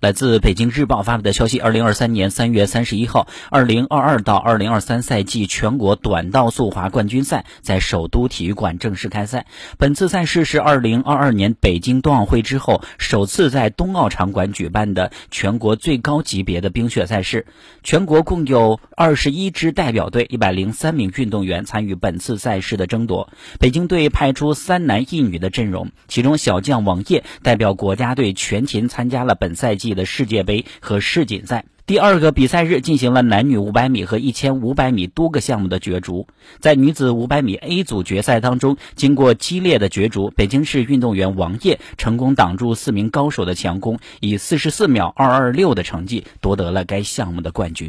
来自北京日报发布的消息：二零二三年三月三十一号，二零二二到二零二三赛季全国短道速滑冠军赛在首都体育馆正式开赛。本次赛事是二零二二年北京冬奥会之后首次在冬奥场馆举办的全国最高级别的冰雪赛事。全国共有二十一支代表队，一百零三名运动员参与本次赛事的争夺。北京队派出三男一女的阵容，其中小将王烨代表国家队全勤参加了本赛季。的世界杯和世锦赛第二个比赛日进行了男女五百米和一千五百米多个项目的角逐。在女子五百米 A 组决赛当中，经过激烈的角逐，北京市运动员王烨成功挡住四名高手的强攻，以四十四秒二二六的成绩夺得了该项目的冠军。